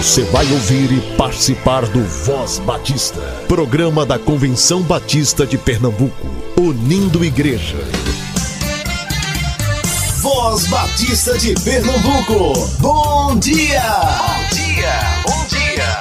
Você vai ouvir e participar do Voz Batista, programa da Convenção Batista de Pernambuco, unindo igreja. Voz Batista de Pernambuco, bom dia! Bom dia, bom dia!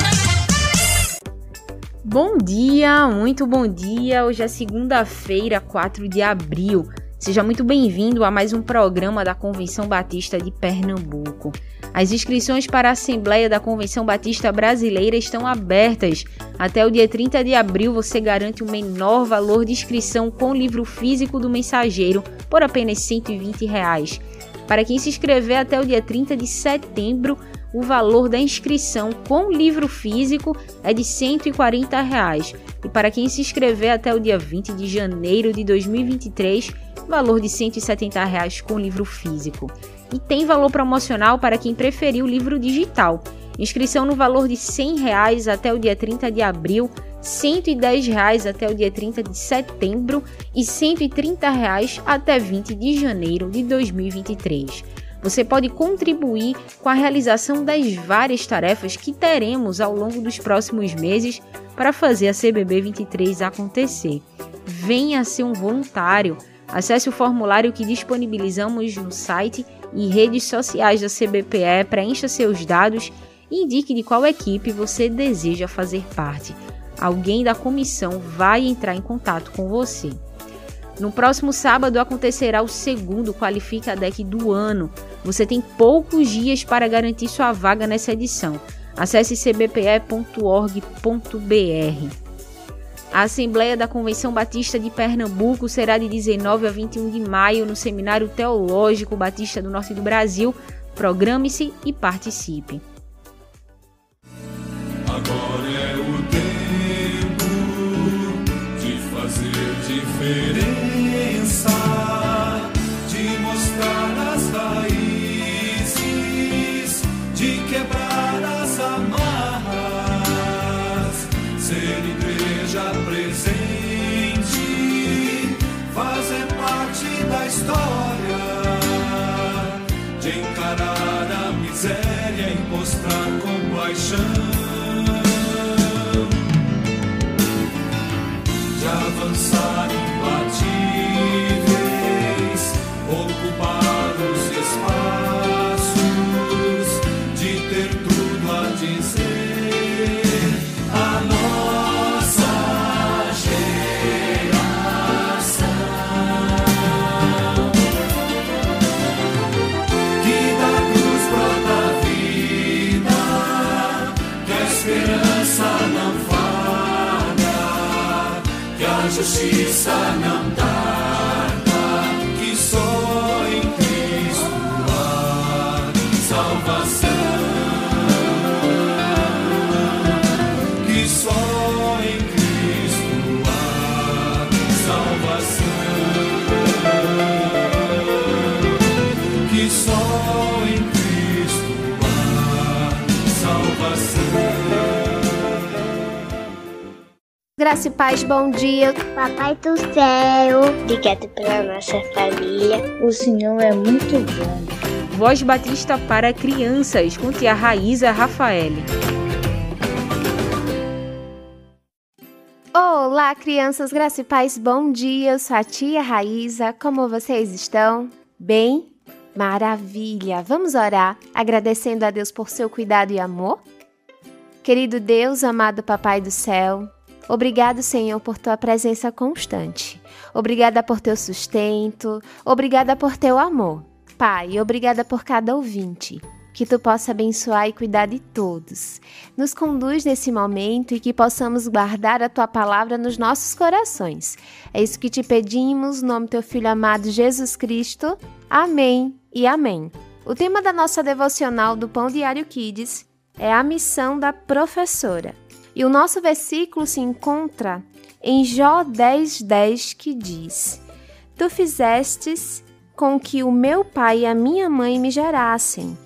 Bom dia, muito bom dia. Hoje é segunda-feira, 4 de abril. Seja muito bem-vindo a mais um programa da Convenção Batista de Pernambuco. As inscrições para a Assembleia da Convenção Batista Brasileira estão abertas. Até o dia 30 de abril você garante o menor valor de inscrição com livro físico do mensageiro por apenas 120 reais. Para quem se inscrever até o dia 30 de setembro, o valor da inscrição com livro físico é de 140 reais. E para quem se inscrever até o dia 20 de janeiro de 2023, valor de 170 reais com livro físico. E tem valor promocional para quem preferir o livro digital. Inscrição no valor de 100 reais até o dia 30 de abril, 110 reais até o dia 30 de setembro e 130 reais até 20 de janeiro de 2023. Você pode contribuir com a realização das várias tarefas que teremos ao longo dos próximos meses para fazer a CBB 23 acontecer. Venha ser um voluntário. Acesse o formulário que disponibilizamos no site e redes sociais da CBPE, preencha seus dados e indique de qual equipe você deseja fazer parte. Alguém da comissão vai entrar em contato com você. No próximo sábado acontecerá o segundo Qualifica Deck do ano. Você tem poucos dias para garantir sua vaga nessa edição. Acesse cbpe.org.br. A Assembleia da Convenção Batista de Pernambuco será de 19 a 21 de maio no Seminário Teológico Batista do Norte do Brasil. Programe-se e participe. Mostrar compaixão. De avançar Graça e paz, bom dia. Papai do céu, obrigado pela nossa família. O Senhor é muito bom. Voz Batista para crianças, com tia Raíza Rafael. Olá, crianças, graça e paz, bom dia. Eu sou a tia Raíza. Como vocês estão? Bem? Maravilha! Vamos orar agradecendo a Deus por seu cuidado e amor? Querido Deus, amado Papai do céu, obrigado, Senhor, por tua presença constante. Obrigada por teu sustento, obrigada por teu amor. Pai, obrigada por cada ouvinte. Que tu possa abençoar e cuidar de todos. Nos conduz nesse momento e que possamos guardar a tua palavra nos nossos corações. É isso que te pedimos, no nome do teu filho amado Jesus Cristo. Amém e amém. O tema da nossa devocional do Pão Diário Kids é a missão da professora. E o nosso versículo se encontra em Jó 10, 10, que diz: Tu fizestes com que o meu pai e a minha mãe me gerassem,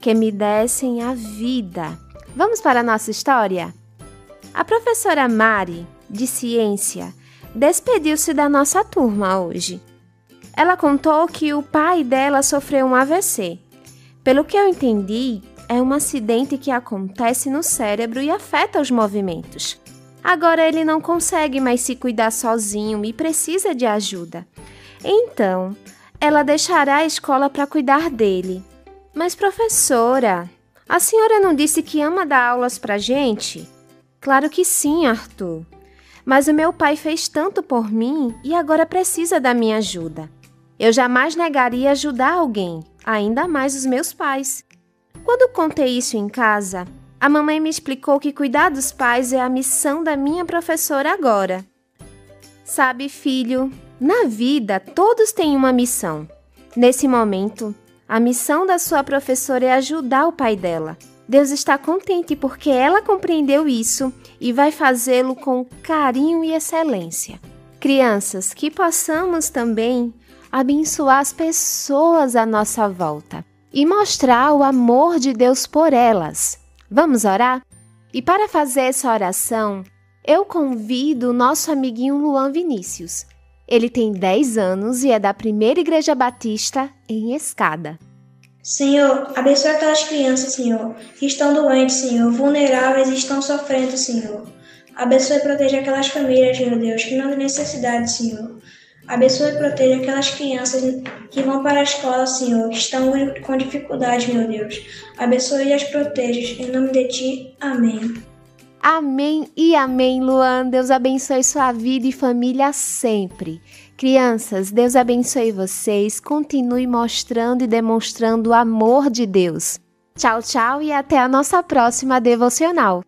que me dessem a vida. Vamos para a nossa história? A professora Mari, de ciência, despediu-se da nossa turma hoje. Ela contou que o pai dela sofreu um AVC. Pelo que eu entendi, é um acidente que acontece no cérebro e afeta os movimentos. Agora ele não consegue mais se cuidar sozinho e precisa de ajuda. Então, ela deixará a escola para cuidar dele. Mas, professora, a senhora não disse que ama dar aulas para gente? Claro que sim, Arthur. Mas o meu pai fez tanto por mim e agora precisa da minha ajuda. Eu jamais negaria ajudar alguém, ainda mais os meus pais. Quando contei isso em casa, a mamãe me explicou que cuidar dos pais é a missão da minha professora agora. Sabe, filho, na vida todos têm uma missão. Nesse momento, a missão da sua professora é ajudar o pai dela. Deus está contente porque ela compreendeu isso e vai fazê-lo com carinho e excelência. Crianças, que possamos também abençoar as pessoas à nossa volta e mostrar o amor de Deus por elas. Vamos orar? E para fazer essa oração, eu convido o nosso amiguinho Luan Vinícius. Ele tem 10 anos e é da Primeira Igreja Batista em Escada. Senhor, abençoe aquelas crianças, Senhor, que estão doentes, Senhor, vulneráveis e estão sofrendo, Senhor. Abençoe e proteja aquelas famílias, meu Deus, que não têm necessidade, Senhor. Abençoe e proteja aquelas crianças que vão para a escola, Senhor, que estão com dificuldade, meu Deus. Abençoe e as proteja. Em nome de Ti. Amém. Amém e amém, Luan. Deus abençoe sua vida e família sempre. Crianças, Deus abençoe vocês. Continue mostrando e demonstrando o amor de Deus. Tchau, tchau e até a nossa próxima devocional.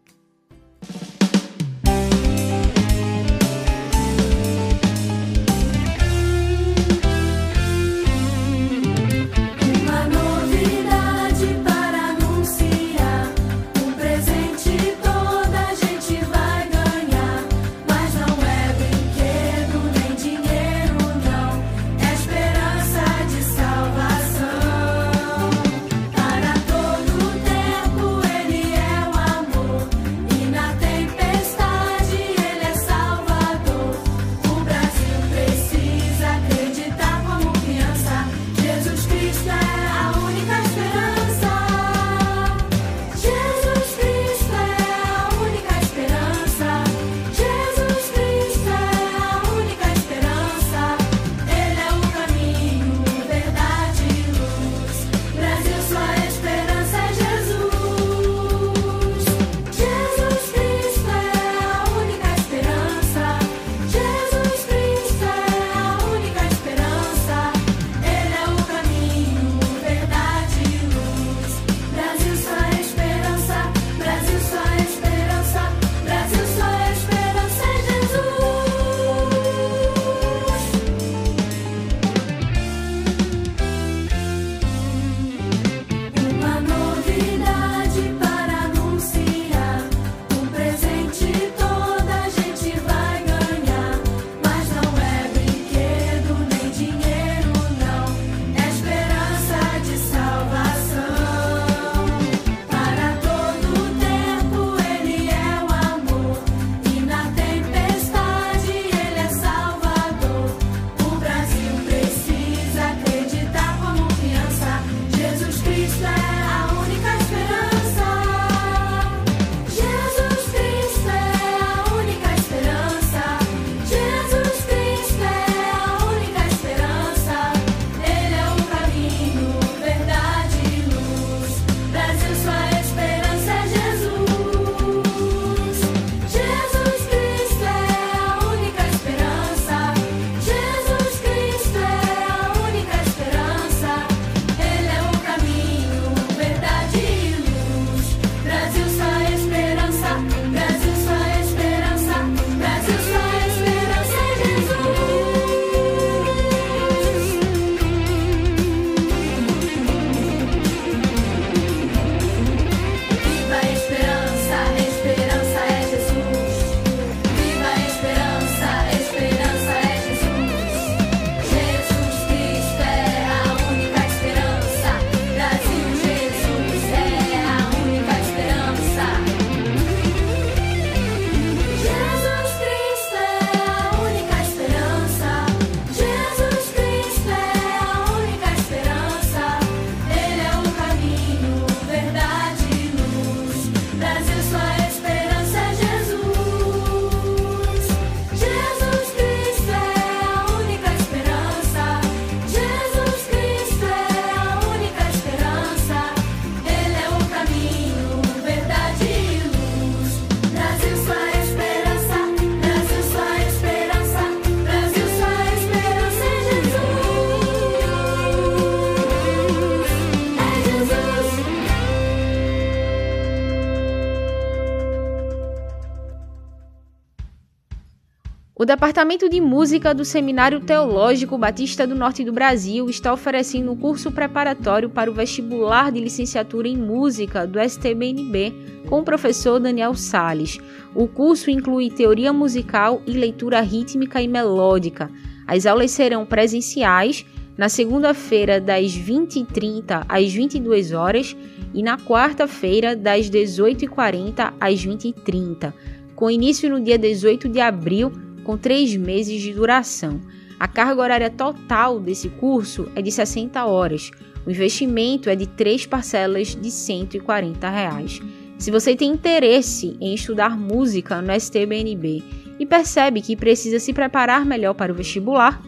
O Departamento de Música do Seminário Teológico Batista do Norte do Brasil está oferecendo um curso preparatório para o vestibular de licenciatura em música do STBNB com o professor Daniel Sales. O curso inclui teoria musical e leitura rítmica e melódica. As aulas serão presenciais na segunda-feira das 20h30 às 22 horas e na quarta-feira das 18h40 às 20h30, com início no dia 18 de abril com três meses de duração. A carga horária total desse curso é de 60 horas. O investimento é de três parcelas de 140 reais. Se você tem interesse em estudar música no STBNB e percebe que precisa se preparar melhor para o vestibular,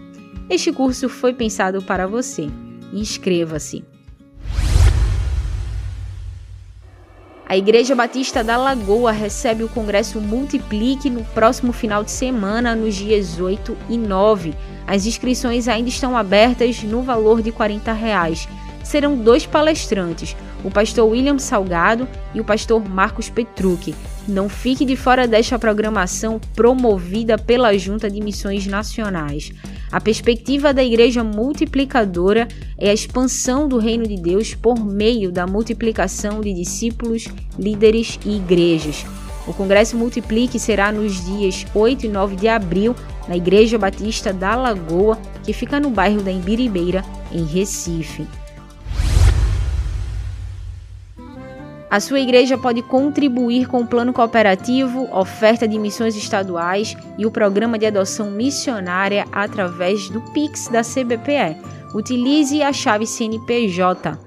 este curso foi pensado para você. Inscreva-se! A Igreja Batista da Lagoa recebe o Congresso Multiplique no próximo final de semana, nos dias 8 e 9. As inscrições ainda estão abertas no valor de 40 reais. Serão dois palestrantes, o pastor William Salgado e o pastor Marcos Petrucci. Não fique de fora desta programação promovida pela Junta de Missões Nacionais. A perspectiva da igreja multiplicadora é a expansão do reino de Deus por meio da multiplicação de discípulos, líderes e igrejas. O Congresso Multiplique será nos dias 8 e 9 de abril na Igreja Batista da Lagoa, que fica no bairro da Embiribeira, em Recife. A sua igreja pode contribuir com o plano cooperativo, oferta de missões estaduais e o programa de adoção missionária através do Pix da CBPE. Utilize a chave CNPJ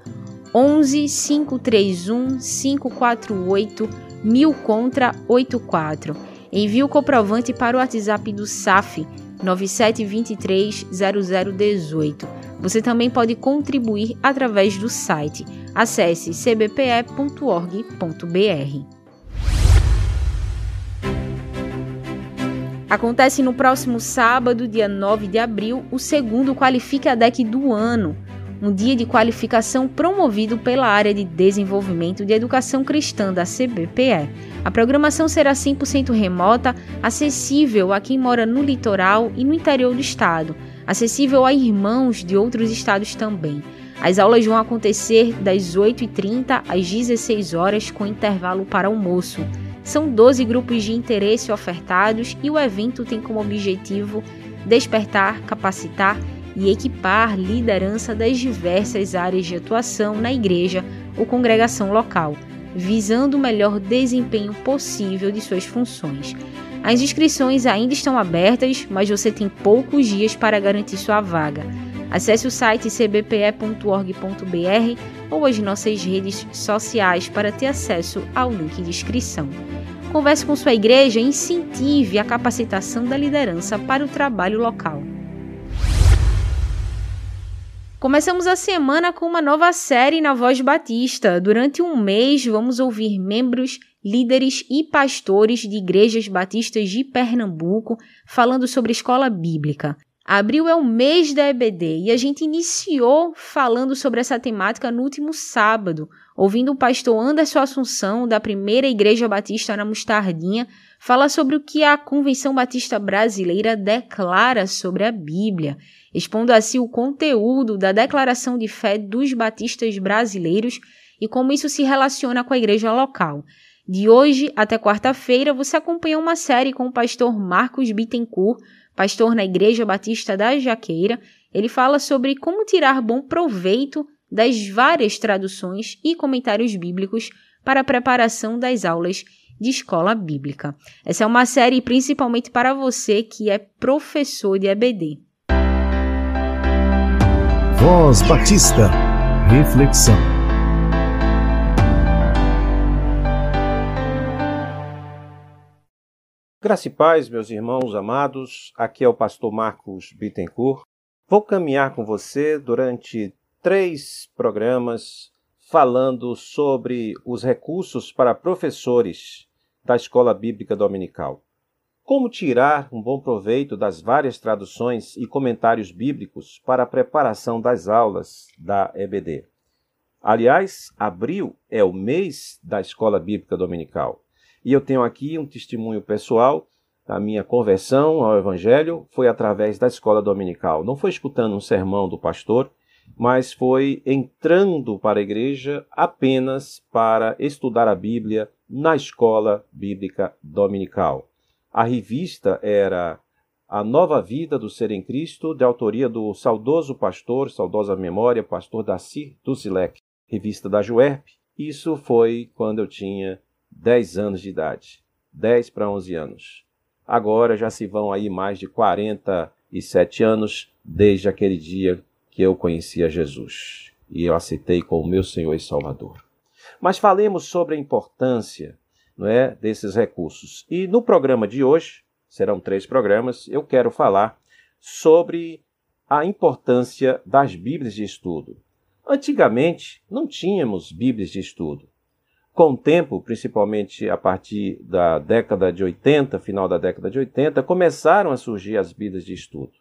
11 531 548 1000 contra 84. Envie o comprovante para o WhatsApp do SAF 9723 0018. Você também pode contribuir através do site Acesse cbpe.org.br. Acontece no próximo sábado, dia 9 de abril, o segundo Qualifica DEC do ano, um dia de qualificação promovido pela área de desenvolvimento de educação cristã da CBPE. A programação será 100% remota, acessível a quem mora no litoral e no interior do estado, acessível a irmãos de outros estados também. As aulas vão acontecer das 8h30 às 16 horas com intervalo para almoço. São 12 grupos de interesse ofertados e o evento tem como objetivo despertar, capacitar e equipar liderança das diversas áreas de atuação na igreja ou congregação local, visando o melhor desempenho possível de suas funções. As inscrições ainda estão abertas, mas você tem poucos dias para garantir sua vaga. Acesse o site cbpe.org.br ou as nossas redes sociais para ter acesso ao link de inscrição. Converse com sua igreja e incentive a capacitação da liderança para o trabalho local. Começamos a semana com uma nova série na Voz Batista. Durante um mês, vamos ouvir membros, líderes e pastores de igrejas batistas de Pernambuco falando sobre escola bíblica. Abril é o mês da EBD e a gente iniciou falando sobre essa temática no último sábado, ouvindo o pastor Anderson Assunção, da primeira Igreja Batista na Mostardinha, falar sobre o que a Convenção Batista Brasileira declara sobre a Bíblia, expondo assim o conteúdo da declaração de fé dos batistas brasileiros e como isso se relaciona com a igreja local. De hoje até quarta-feira, você acompanha uma série com o pastor Marcos Bittencourt pastor na Igreja Batista da Jaqueira, ele fala sobre como tirar bom proveito das várias traduções e comentários bíblicos para a preparação das aulas de escola bíblica. Essa é uma série principalmente para você que é professor de EBD. Voz Batista. Reflexão. Graça e paz, meus irmãos amados, aqui é o pastor Marcos Bittencourt. Vou caminhar com você durante três programas falando sobre os recursos para professores da Escola Bíblica Dominical. Como tirar um bom proveito das várias traduções e comentários bíblicos para a preparação das aulas da EBD. Aliás, abril é o mês da Escola Bíblica Dominical. E eu tenho aqui um testemunho pessoal da minha conversão ao Evangelho foi através da escola dominical. Não foi escutando um sermão do pastor, mas foi entrando para a igreja apenas para estudar a Bíblia na escola bíblica dominical. A revista era A Nova Vida do Ser em Cristo, de autoria do saudoso pastor, saudosa memória, pastor Daci Dusilek, revista da Juerp. Isso foi quando eu tinha 10 anos de idade, 10 para 11 anos. Agora já se vão aí mais de 47 anos desde aquele dia que eu conhecia Jesus e eu aceitei como meu Senhor e Salvador. Mas falemos sobre a importância não é, desses recursos. E no programa de hoje, serão três programas, eu quero falar sobre a importância das Bíblias de estudo. Antigamente, não tínhamos Bíblias de estudo. Com o tempo, principalmente a partir da década de 80, final da década de 80, começaram a surgir as Bíblias de estudo.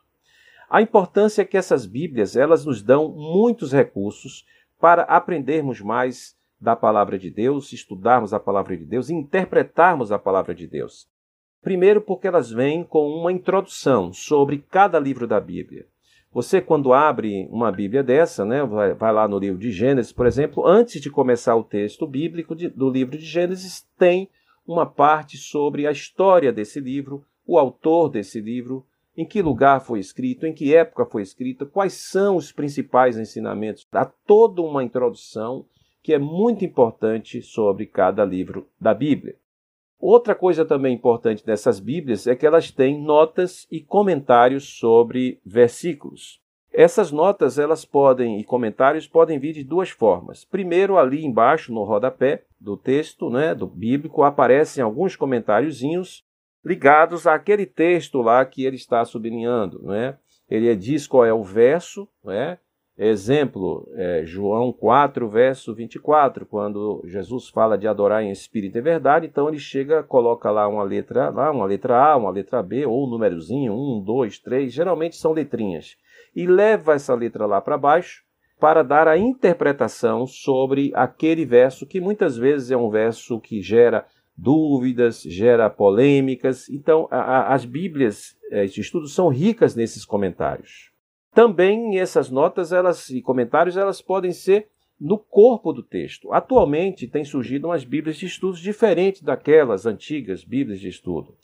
A importância é que essas Bíblias, elas nos dão muitos recursos para aprendermos mais da palavra de Deus, estudarmos a palavra de Deus interpretarmos a palavra de Deus. Primeiro, porque elas vêm com uma introdução sobre cada livro da Bíblia. Você, quando abre uma Bíblia dessa, né, vai, vai lá no livro de Gênesis, por exemplo, antes de começar o texto bíblico de, do livro de Gênesis, tem uma parte sobre a história desse livro, o autor desse livro, em que lugar foi escrito, em que época foi escrito, quais são os principais ensinamentos. Há toda uma introdução que é muito importante sobre cada livro da Bíblia. Outra coisa também importante dessas Bíblias é que elas têm notas e comentários sobre versículos. Essas notas, elas podem e comentários podem vir de duas formas. Primeiro, ali embaixo no rodapé do texto, né, do bíblico, aparecem alguns comentáriozinhos ligados àquele texto lá que ele está sublinhando, né? Ele diz qual é o verso, né? Exemplo, é, João 4, verso 24, quando Jesus fala de adorar em espírito e verdade, então ele chega, coloca lá uma letra lá, uma letra A, uma letra B, ou um númerozinho, 1, 2, 3, geralmente são letrinhas, e leva essa letra lá para baixo para dar a interpretação sobre aquele verso, que muitas vezes é um verso que gera dúvidas, gera polêmicas. Então, a, a, as Bíblias é, de estudo são ricas nesses comentários. Também essas notas elas, e comentários elas podem ser no corpo do texto. Atualmente tem surgido umas Bíblias de estudos diferentes daquelas antigas Bíblias de estudo.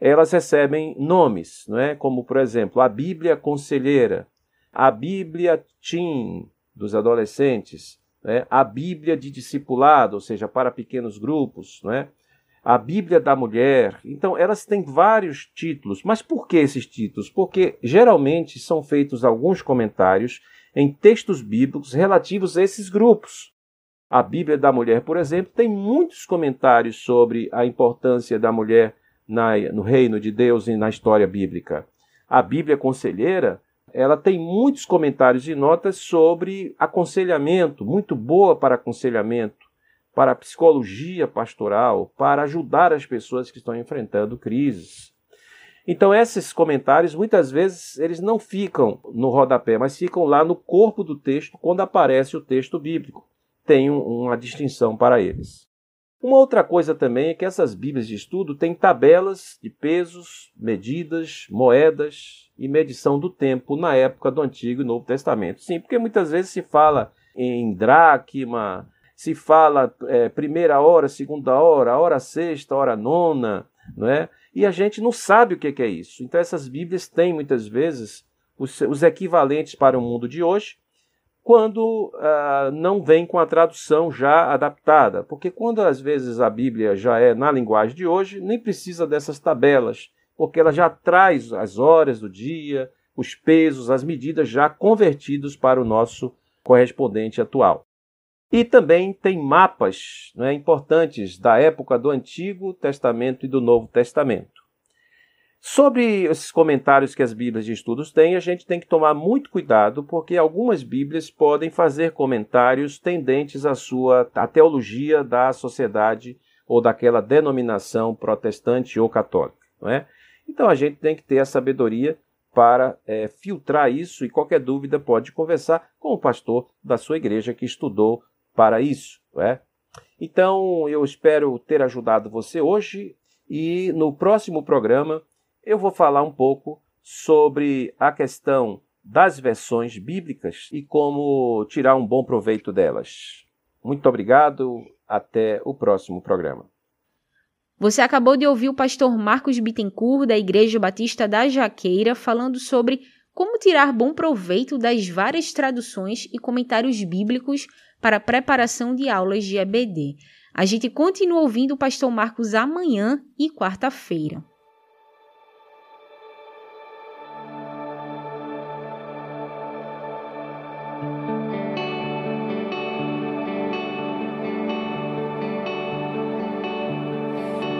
Elas recebem nomes, não é? como por exemplo a Bíblia Conselheira, a Bíblia Teen dos adolescentes, né? a Bíblia de discipulado, ou seja, para pequenos grupos, não é? A Bíblia da Mulher. Então, elas têm vários títulos. Mas por que esses títulos? Porque geralmente são feitos alguns comentários em textos bíblicos relativos a esses grupos. A Bíblia da Mulher, por exemplo, tem muitos comentários sobre a importância da mulher na, no reino de Deus e na história bíblica. A Bíblia Conselheira, ela tem muitos comentários e notas sobre aconselhamento, muito boa para aconselhamento para a psicologia pastoral, para ajudar as pessoas que estão enfrentando crises. Então esses comentários muitas vezes eles não ficam no rodapé, mas ficam lá no corpo do texto quando aparece o texto bíblico. Tem uma distinção para eles. Uma outra coisa também é que essas Bíblias de estudo têm tabelas de pesos, medidas, moedas e medição do tempo na época do Antigo e Novo Testamento. Sim, porque muitas vezes se fala em dracma, se fala é, primeira hora, segunda hora, hora sexta, hora nona, não é? E a gente não sabe o que é isso. Então essas Bíblias têm muitas vezes os, os equivalentes para o mundo de hoje, quando ah, não vem com a tradução já adaptada. Porque quando às vezes a Bíblia já é na linguagem de hoje, nem precisa dessas tabelas, porque ela já traz as horas do dia, os pesos, as medidas já convertidos para o nosso correspondente atual. E também tem mapas né, importantes da época do Antigo Testamento e do Novo Testamento. Sobre esses comentários que as Bíblias de estudos têm, a gente tem que tomar muito cuidado, porque algumas Bíblias podem fazer comentários tendentes à sua à teologia da sociedade ou daquela denominação protestante ou católica. Não é? Então a gente tem que ter a sabedoria para é, filtrar isso e qualquer dúvida pode conversar com o pastor da sua igreja que estudou para isso. É? Então, eu espero ter ajudado você hoje E no próximo programa eu vou falar um pouco sobre a questão das versões bíblicas e como tirar um bom proveito delas. Muito obrigado, até o próximo programa. Você acabou de ouvir o pastor Marcos Bittencourt, da Igreja Batista da Jaqueira, falando sobre como tirar bom proveito das várias traduções e comentários bíblicos para preparação de aulas de EBD. A gente continua ouvindo o pastor Marcos amanhã e quarta-feira.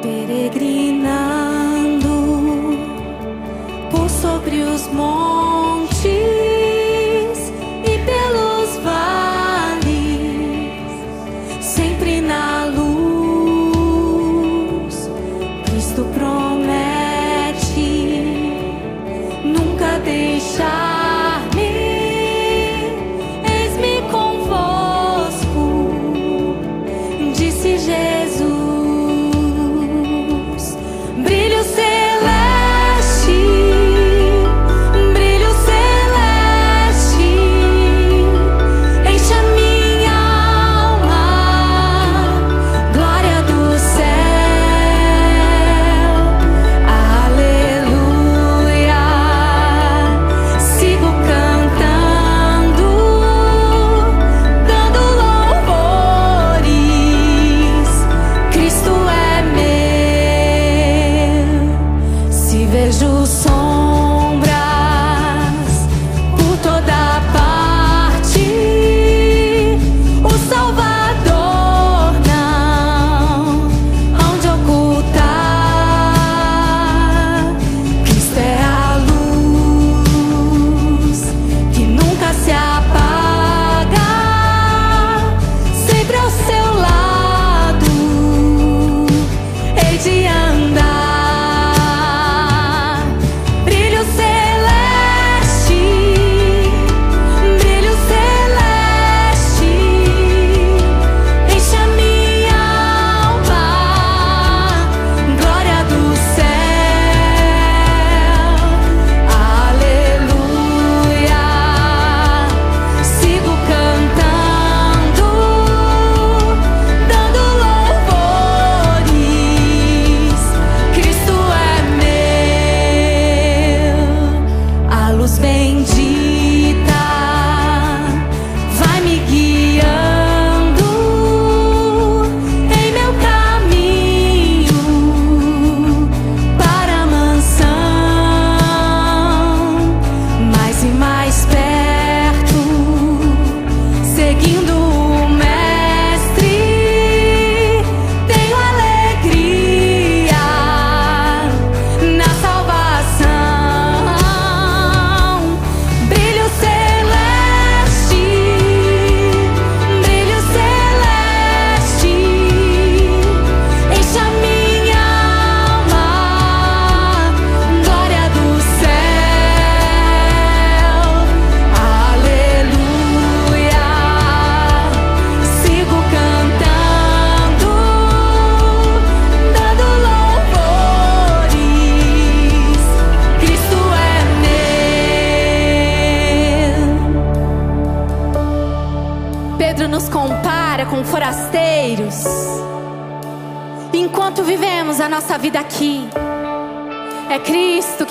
peregrinando por sobre os montes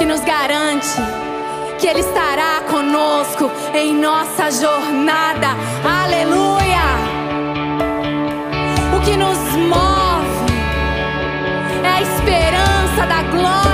nos garante que Ele estará conosco em nossa jornada. Aleluia! O que nos move é a esperança da glória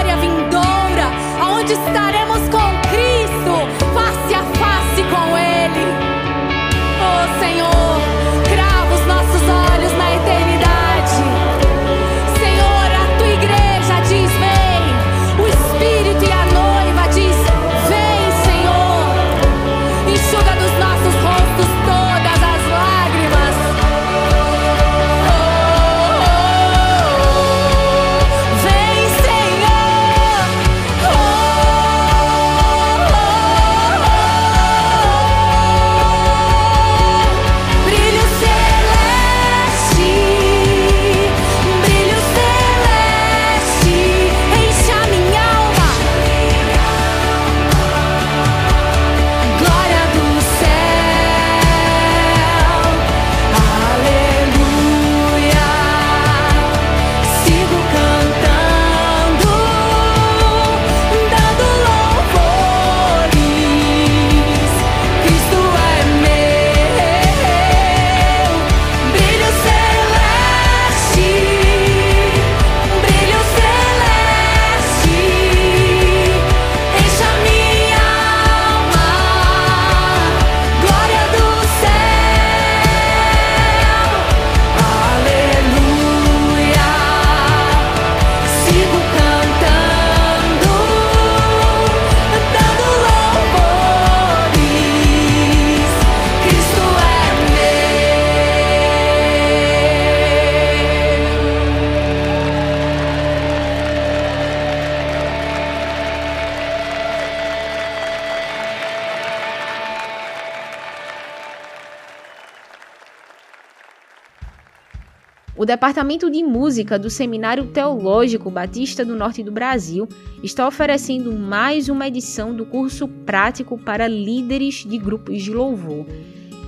O Departamento de Música do Seminário Teológico Batista do Norte do Brasil está oferecendo mais uma edição do curso prático para líderes de grupos de louvor.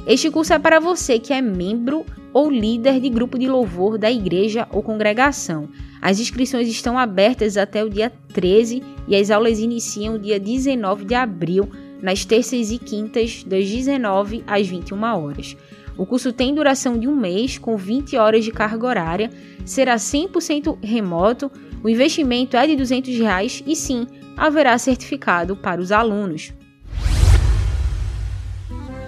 Este curso é para você que é membro ou líder de grupo de louvor da igreja ou congregação. As inscrições estão abertas até o dia 13 e as aulas iniciam dia 19 de abril, nas terças e quintas, das 19 às 21 horas. O curso tem duração de um mês, com 20 horas de carga horária, será 100% remoto, o investimento é de 200 reais e sim, haverá certificado para os alunos.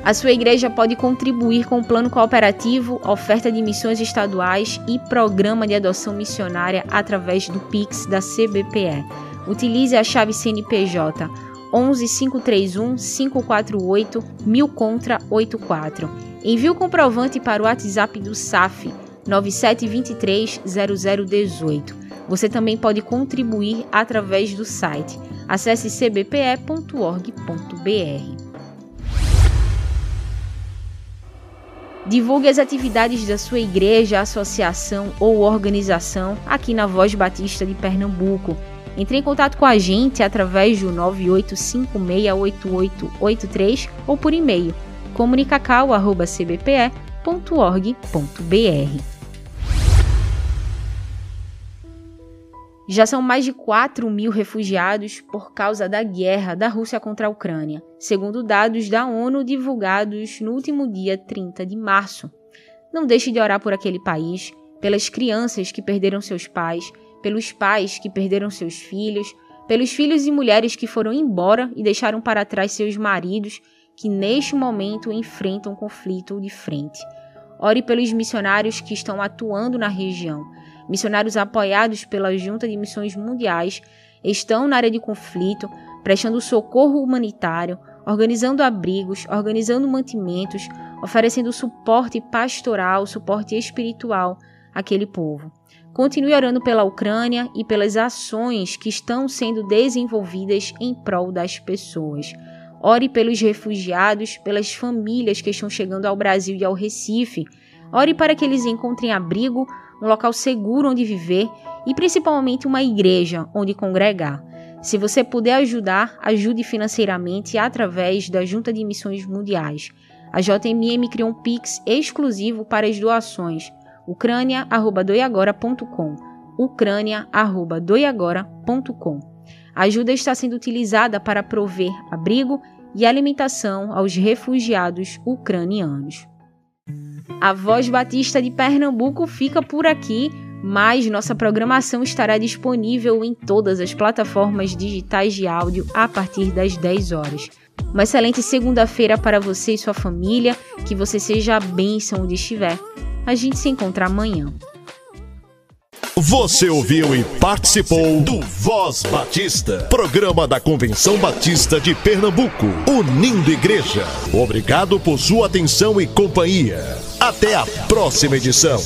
A sua igreja pode contribuir com o plano cooperativo, oferta de missões estaduais e programa de adoção missionária através do Pix da CBPE. Utilize a chave CNPJ 11 531 548 1000 contra 84. Envie o comprovante para o WhatsApp do SAF 9723 0018. Você também pode contribuir através do site. Acesse cbpe.org.br. Divulgue as atividades da sua igreja, associação ou organização aqui na Voz Batista de Pernambuco. Entre em contato com a gente através do 98568883 ou por e-mail comunicacau.cbpe.org.br. Já são mais de 4 mil refugiados por causa da guerra da Rússia contra a Ucrânia, segundo dados da ONU divulgados no último dia 30 de março. Não deixe de orar por aquele país, pelas crianças que perderam seus pais, pelos pais que perderam seus filhos, pelos filhos e mulheres que foram embora e deixaram para trás seus maridos que neste momento enfrentam um conflito de frente. Ore pelos missionários que estão atuando na região. Missionários apoiados pela Junta de Missões Mundiais estão na área de conflito, prestando socorro humanitário, organizando abrigos, organizando mantimentos, oferecendo suporte pastoral, suporte espiritual àquele povo. Continue orando pela Ucrânia e pelas ações que estão sendo desenvolvidas em prol das pessoas. Ore pelos refugiados, pelas famílias que estão chegando ao Brasil e ao Recife. Ore para que eles encontrem abrigo, um local seguro onde viver e principalmente uma igreja onde congregar. Se você puder ajudar, ajude financeiramente através da Junta de Missões Mundiais. A JMM criou um Pix exclusivo para as doações ucrânia@doiagora.com. ucrânia@doiagora.com. A ajuda está sendo utilizada para prover abrigo e alimentação aos refugiados ucranianos. A Voz Batista de Pernambuco fica por aqui, mas nossa programação estará disponível em todas as plataformas digitais de áudio a partir das 10 horas. Uma excelente segunda-feira para você e sua família, que você seja a bênção onde estiver. A gente se encontra amanhã. Você ouviu e participou do Voz Batista, programa da Convenção Batista de Pernambuco, unindo igreja. Obrigado por sua atenção e companhia. Até a próxima edição.